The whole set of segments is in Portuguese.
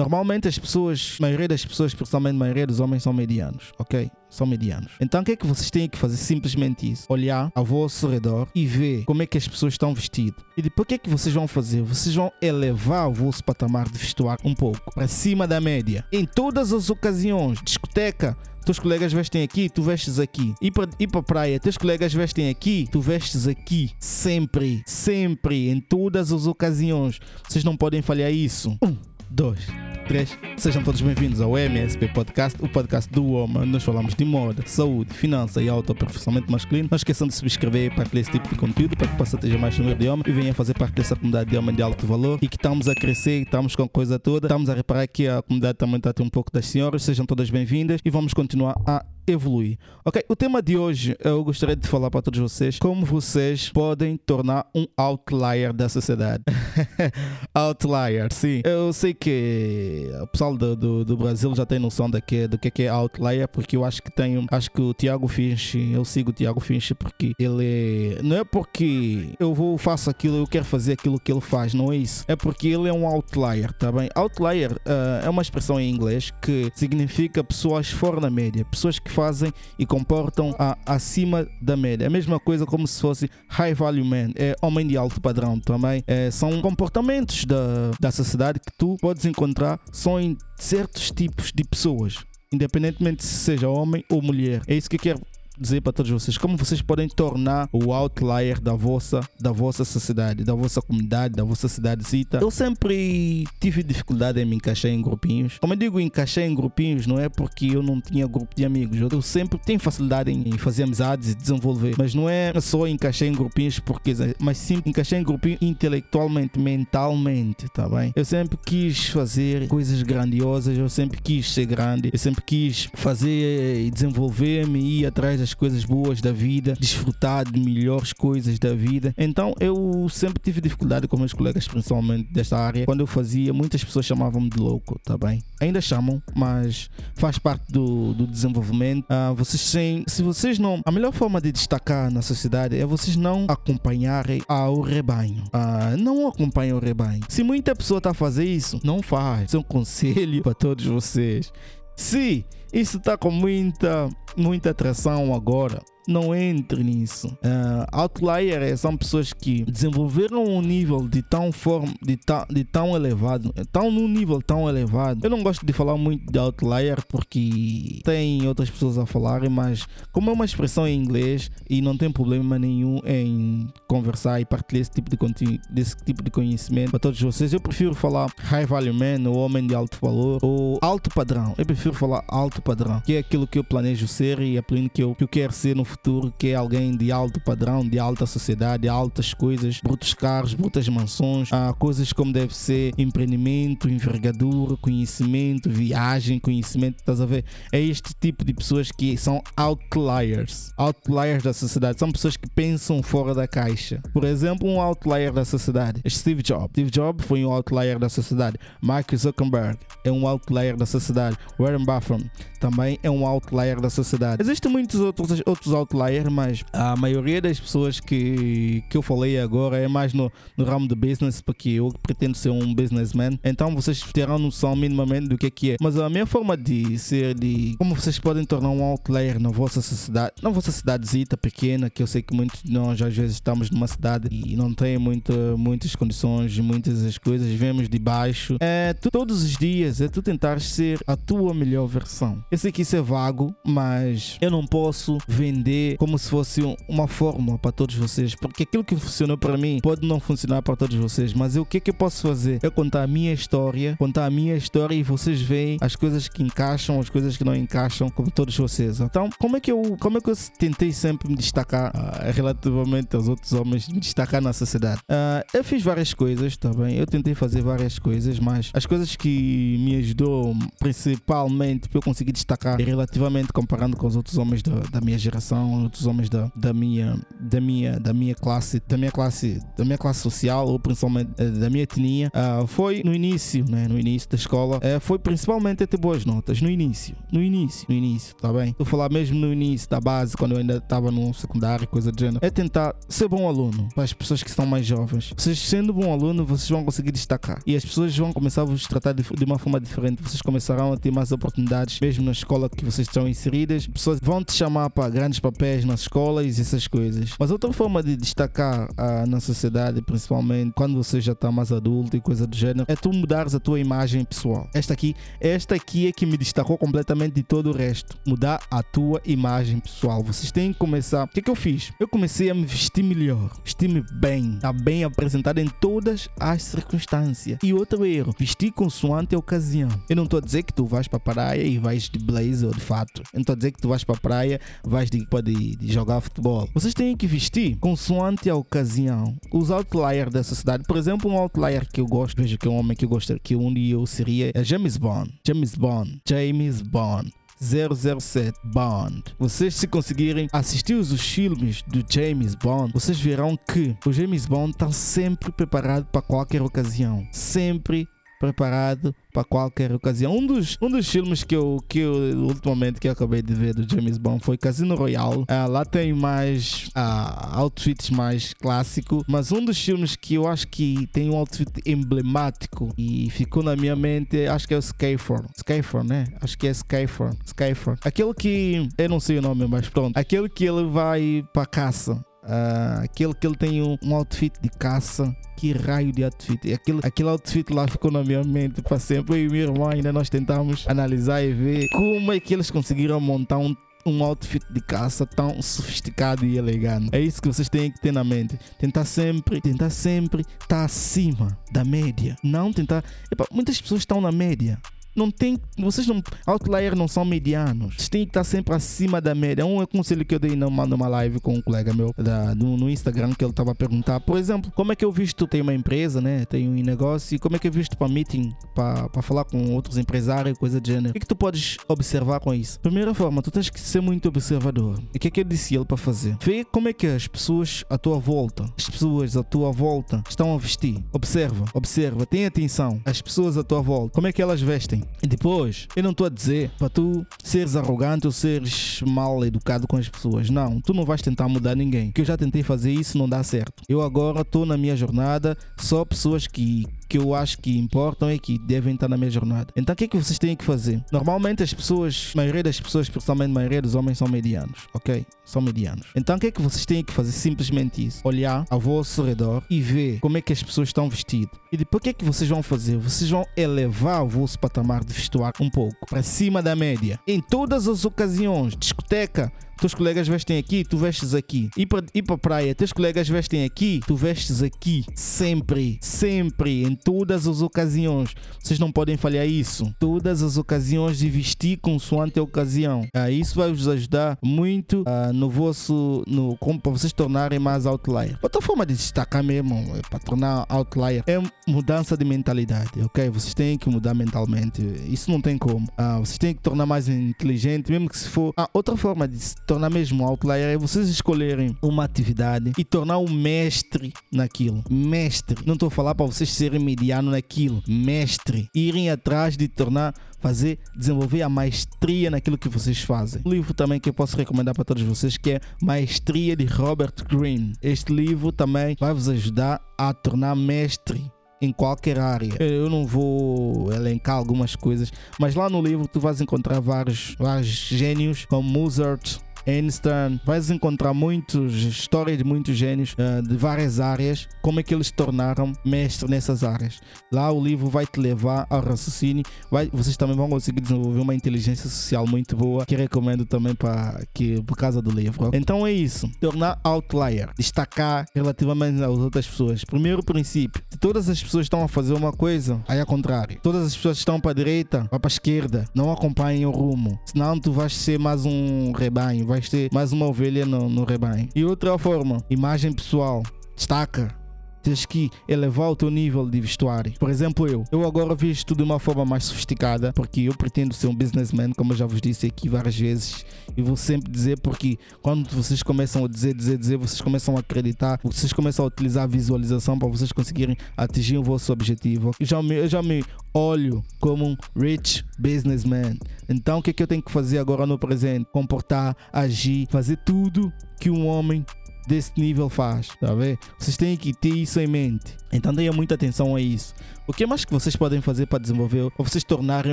Normalmente as pessoas, a maioria das pessoas, principalmente a maioria dos homens, são medianos, ok? São medianos. Então o que é que vocês têm que fazer? Simplesmente isso. Olhar ao vosso redor e ver como é que as pessoas estão vestidas. E depois o que é que vocês vão fazer? Vocês vão elevar o vosso patamar de vestuário um pouco para cima da média. Em todas as ocasiões, discoteca, teus colegas vestem aqui, tu vestes aqui. Ir para ir pra praia, teus colegas vestem aqui, tu vestes aqui. Sempre, sempre, em todas as ocasiões. Vocês não podem falhar isso. Um, dois, três. Sejam todos bem-vindos ao MSP Podcast, o podcast do homem. Nós falamos de moda, saúde, finança e autoaperfeiçoamento masculino. Não esqueçam de subscrever para esse tipo de conteúdo, para que possa ter mais número de homens e venha fazer parte dessa comunidade de homem de alto valor e que estamos a crescer, estamos com coisa toda. Estamos a reparar que a comunidade também está a ter um pouco das senhoras. Sejam todas bem-vindas e vamos continuar a evoluir. Ok, o tema de hoje eu gostaria de falar para todos vocês como vocês podem tornar um outlier da sociedade. outlier, sim. Eu sei que o pessoal do, do, do Brasil já tem noção daqui, do que é outlier, porque eu acho que tenho, acho que o Tiago Finch, eu sigo o Tiago Finch porque ele não é porque eu vou faço aquilo, eu quero fazer aquilo que ele faz, não é isso. É porque ele é um outlier, tá bem? Outlier uh, é uma expressão em inglês que significa pessoas fora da média, pessoas que fazem e comportam a, acima da média. É a mesma coisa como se fosse high value man, é homem de alto padrão também. É, são comportamentos da, da sociedade que tu podes encontrar só em certos tipos de pessoas. Independentemente se seja homem ou mulher. É isso que eu quero dizer para todos vocês como vocês podem tornar o outlier da vossa, da vossa sociedade, da vossa comunidade, da vossa cidadezita. Eu sempre tive dificuldade em me encaixar em grupinhos. Como eu digo encaixar em grupinhos, não é porque eu não tinha grupo de amigos. Eu sempre tenho facilidade em fazer amizades e desenvolver. Mas não é só encaixar em grupinhos porque, mas sim encaixar em grupinhos intelectualmente, mentalmente, tá bem? Eu sempre quis fazer coisas grandiosas, eu sempre quis ser grande, eu sempre quis fazer e desenvolver-me e ir atrás das coisas boas da vida, desfrutar de melhores coisas da vida. Então eu sempre tive dificuldade com meus colegas, principalmente desta área. Quando eu fazia, muitas pessoas chamavam-me de louco, tá bem? Ainda chamam, mas faz parte do, do desenvolvimento. Ah, vocês têm, se vocês não, a melhor forma de destacar na sociedade é vocês não acompanharem ao rebanho. Ah, não acompanhem o rebanho. Se muita pessoa está a fazer isso, não faz. Isso é um conselho para todos vocês. Se isso está com muita, muita atração agora, não entre nisso. Uh, outlier é, são pessoas que desenvolveram um nível de tão forma, de, ta, de tão elevado, tão num nível tão elevado. Eu não gosto de falar muito de outlier porque tem outras pessoas a falarem, mas como é uma expressão em inglês e não tem problema nenhum em conversar e partilhar esse tipo de desse tipo de conhecimento para todos vocês, eu prefiro falar high value man, o homem de alto valor, ou alto padrão. Eu prefiro falar alto padrão, que é aquilo que eu planejo ser e é que eu, que eu quero ser no futuro, que é alguém de alto padrão, de alta sociedade, altas coisas, brutos carros, brutas mansões, ah, coisas como deve ser empreendimento, envergadura, conhecimento, viagem, conhecimento, estás a ver? É este tipo de pessoas que são outliers, outliers da sociedade, são pessoas que pensam fora da caixa. Por exemplo, um outlier da sociedade, Steve Jobs. Steve Jobs foi um outlier da sociedade. Mark Zuckerberg é um outlier da sociedade. Warren Buffett também é um outlier da sociedade. Existem muitos outros, outros outliers, mas a maioria das pessoas que, que eu falei agora é mais no, no ramo do business, porque eu pretendo ser um businessman. Então vocês terão noção minimamente do que é que é. Mas a minha forma de ser, de como vocês podem tornar um outlier na vossa sociedade, na vossa cidadezita pequena, que eu sei que muitos de nós às vezes estamos numa cidade e não tem muita, muitas condições, muitas as coisas, vemos de baixo. É tu, todos os dias, é tu tentar ser a tua melhor versão. Eu sei que isso é vago, mas eu não posso vender como se fosse uma fórmula para todos vocês, porque aquilo que funcionou para mim pode não funcionar para todos vocês, mas o que é que eu posso fazer? É contar a minha história, contar a minha história e vocês veem as coisas que encaixam, as coisas que não encaixam com todos vocês. Então, como é que eu, como é que eu tentei sempre me destacar uh, relativamente aos outros homens, me destacar na sociedade? Uh, eu fiz várias coisas, tá bem? Eu tentei fazer várias coisas, mas as coisas que me ajudou principalmente para eu conseguir destacar relativamente comparando com os outros homens da, da minha geração irmão, outros homens da, da minha da minha da minha classe, da minha classe, da minha classe social ou principalmente uh, da minha etnia, uh, foi no início, né, no início da escola, uh, foi principalmente ter boas notas no início, no início, no início, tá bem? A falar mesmo no início da base, quando eu ainda estava no secundário, coisa do gênero, é tentar ser bom aluno para as pessoas que são mais jovens. Vocês sendo bom aluno, vocês vão conseguir destacar e as pessoas vão começar a vos tratar de, de uma forma diferente. Vocês começarão a ter mais oportunidades, mesmo na escola que vocês estão inseridas. Pessoas vão te chamar para grandes papéis nas escolas e essas coisas. Mas outra forma de destacar na sociedade, principalmente quando você já está mais adulto e coisa do gênero, é tu mudares a tua imagem pessoal. Esta aqui, esta aqui é que me destacou completamente de todo o resto. Mudar a tua imagem pessoal. Vocês têm que começar. O que é que eu fiz? Eu comecei a me vestir melhor, vestir-me bem, tá bem apresentado em todas as circunstâncias. E outro erro, vestir consoante a ocasião. Eu não estou a dizer que tu vais para a praia e vais de blazer ou de fato. Eu não estou a dizer que tu vais para a praia, vais de, de, de jogar futebol. Vocês têm que vestir consoante a ocasião. Os outliers da sociedade, por exemplo, um outlier que eu gosto, vejo que é um homem que eu gosto, que um dia eu seria, é James Bond. James Bond. James Bond. 007 Bond. Vocês, se conseguirem assistir os filmes do James Bond, vocês verão que o James Bond está sempre preparado para qualquer ocasião. Sempre preparado para qualquer ocasião. Um dos, um dos filmes que eu, que eu ultimamente que eu acabei de ver do James Bond foi Casino Royale. Uh, lá tem mais uh, outfits mais clássico, mas um dos filmes que eu acho que tem um outfit emblemático e ficou na minha mente, acho que é o Skyfall. Skyfall, né? Acho que é Skyfall. Skyfall. Aquele que eu não sei o nome, mas pronto. Aquele que ele vai para caça. Uh, aquele que ele tem um, um outfit de caça que raio de outfit. Aquele, aquele outfit lá ficou na minha mente para sempre. Eu e minha irmã ainda nós tentamos analisar e ver como é que eles conseguiram montar um um outfit de caça tão sofisticado e elegante. É isso que vocês têm que ter na mente. Tentar sempre, tentar sempre estar tá acima da média. Não tentar. Epa, muitas pessoas estão na média não tem, vocês não, outlier não são medianos. Vocês têm que estar sempre acima da média. Um conselho que eu dei numa, numa live com um colega meu da, no, no Instagram que ele estava a perguntar, por exemplo, como é que eu visto, tem uma empresa, né? Tem um negócio, e como é que eu visto para meeting, para falar com outros empresários, coisa de gênero. O que, é que tu podes observar com isso? Primeira forma, tu tens que ser muito observador. E o que é que eu disse ele para fazer? Vê como é que as pessoas à tua volta, as pessoas à tua volta estão a vestir. Observa, observa, tem atenção. As pessoas à tua volta, como é que elas vestem? E depois, eu não estou a dizer para tu seres arrogante ou seres mal educado com as pessoas. Não, tu não vais tentar mudar ninguém. Que eu já tentei fazer isso, não dá certo. Eu agora estou na minha jornada, só pessoas que que eu acho que importam e que devem estar na minha jornada. Então o que é que vocês têm que fazer? Normalmente as pessoas, a maioria das pessoas, principalmente a maioria dos homens, são medianos, ok? São medianos. Então o que é que vocês têm que fazer? Simplesmente isso. Olhar ao vosso redor e ver como é que as pessoas estão vestidas. E depois o que é que vocês vão fazer? Vocês vão elevar o vosso patamar de vestuário um pouco para cima da média. Em todas as ocasiões, discoteca, teus colegas vestem aqui, tu vestes aqui. Ir para ir a praia, teus colegas vestem aqui, tu vestes aqui. Sempre, sempre, em todas as ocasiões. Vocês não podem falhar isso. Todas as ocasiões de vestir consoante a ocasião. Ah, isso vai vos ajudar muito ah, no vosso. No, para vocês tornarem mais outlier. Outra forma de destacar mesmo, é para tornar outlier, é mudança de mentalidade, ok? Vocês têm que mudar mentalmente. Isso não tem como. Ah, vocês têm que tornar mais inteligente, mesmo que se for. Ah, outra forma de tornar mesmo outlier é vocês escolherem uma atividade e tornar um mestre naquilo. Mestre. Não estou a falar para vocês serem mediano naquilo. Mestre. Irem atrás de tornar, fazer, desenvolver a maestria naquilo que vocês fazem. Um livro também que eu posso recomendar para todos vocês que é Maestria de Robert Greene. Este livro também vai vos ajudar a tornar mestre em qualquer área. Eu não vou elencar algumas coisas, mas lá no livro tu vais encontrar vários, vários gênios como Mozart, Einstein, vais encontrar muitas histórias de muitos gênios uh, de várias áreas, como é que eles se tornaram mestres nessas áreas. Lá o livro vai te levar ao raciocínio, vai, vocês também vão conseguir desenvolver uma inteligência social muito boa, que recomendo também para que por causa do livro. Então é isso, tornar outlier, destacar relativamente às outras pessoas. Primeiro princípio, todas as pessoas estão a fazer uma coisa, aí é contrário. Todas as pessoas estão para a direita, vai para a esquerda, não acompanhem o rumo, senão tu vais ser mais um rebanho vais ter mais uma ovelha no, no rebanho. E outra forma, imagem pessoal, destaca. Tens que elevar o teu nível de vestuário. Por exemplo, eu. Eu agora visto de uma forma mais sofisticada porque eu pretendo ser um businessman, como eu já vos disse aqui várias vezes. E vou sempre dizer porque quando vocês começam a dizer, dizer, dizer, vocês começam a acreditar, vocês começam a utilizar a visualização para vocês conseguirem atingir o vosso objetivo. Eu já me, eu já me olho como um rich businessman. Então o que é que eu tenho que fazer agora no presente? Comportar, agir, fazer tudo que um homem desse nível faz, tá ver? Vocês têm que ter isso em mente. Então tenham muita atenção a isso. O que mais que vocês podem fazer para desenvolver ou vocês tornarem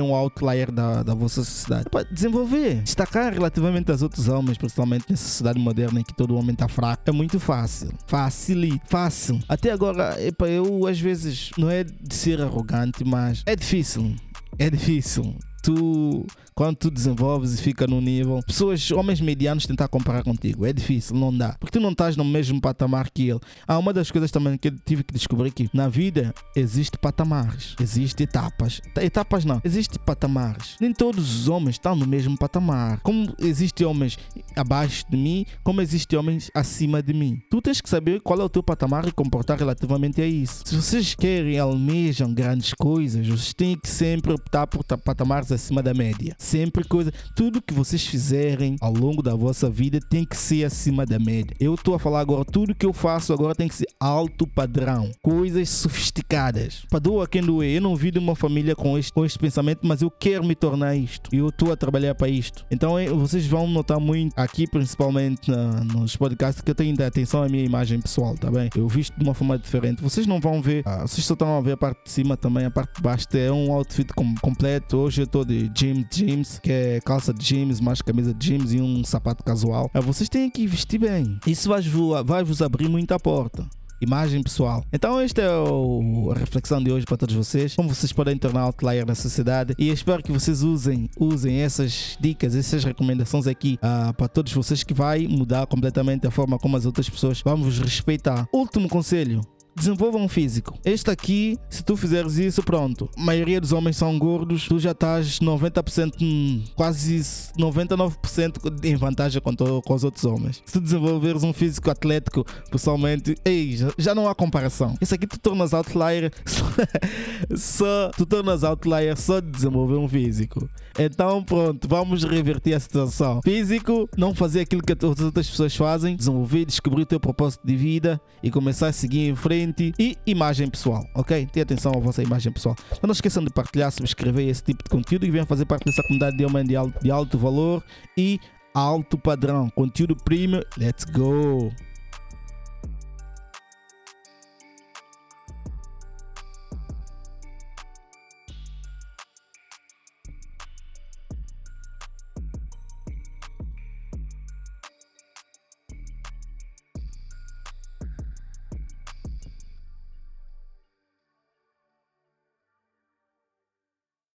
um outlier da, da vossa sociedade? Para desenvolver, destacar relativamente aos outros homens, principalmente nessa sociedade moderna em que todo homem está fraco, é muito fácil. Fácil, fácil. Até agora, epa, eu às vezes não é de ser arrogante, mas é difícil. É difícil tu quando tu desenvolves e fica no nível, pessoas, homens medianos tentar comparar contigo. É difícil, não dá. Porque tu não estás no mesmo patamar que ele. Há uma das coisas também que eu tive que descobrir que na vida existe patamares, existe etapas. Etapas não, existe patamares. Nem todos os homens estão no mesmo patamar. Como existem homens abaixo de mim, como existem homens acima de mim. Tu tens que saber qual é o teu patamar e comportar relativamente a isso. Se vocês querem, almejam grandes coisas, vocês têm que sempre optar por patamares acima da média sempre coisa. Tudo que vocês fizerem ao longo da vossa vida tem que ser acima da média. Eu estou a falar agora, tudo que eu faço agora tem que ser alto padrão. Coisas sofisticadas. Para doa quem doer. Eu não vi de uma família com este, com este pensamento, mas eu quero me tornar isto. E eu estou a trabalhar para isto. Então vocês vão notar muito aqui, principalmente na, nos podcasts, que eu tenho atenção à minha imagem pessoal, tá bem? Eu visto de uma forma diferente. Vocês não vão ver, ah, vocês só estão a ver a parte de cima também, a parte de baixo é um outfit com, completo. Hoje eu estou de gym, gym jeans, que é calça de jeans, mais camisa de jeans e um sapato casual. É, vocês têm que vestir bem. Isso vai, vai vos abrir muita porta imagem pessoal. Então, esta é o, a reflexão de hoje para todos vocês. Como vocês podem tornar outlier na sociedade. E espero que vocês usem, usem essas dicas, essas recomendações aqui uh, para todos vocês que vai mudar completamente a forma como as outras pessoas vão vos respeitar. Último conselho desenvolvam um físico. Este aqui, se tu fizeres isso, pronto. A maioria dos homens são gordos, tu já estás 90%, hum, quase 99% em vantagem com, com os outros homens. Se tu desenvolveres um físico atlético, pessoalmente, ei, já, já não há comparação. Isso aqui tu tornas outlier só, tu tornas outlier só de desenvolver um físico. Então pronto, vamos reverter a situação. Físico, não fazer aquilo que as outras pessoas fazem, desenvolver, descobrir o teu propósito de vida e começar a seguir em frente e imagem pessoal, ok? Tenha atenção à vossa imagem pessoal. Não esqueçam de partilhar, subscrever esse tipo de conteúdo e venham fazer parte dessa comunidade de homem de alto, de alto valor e alto padrão. Conteúdo premium, let's go!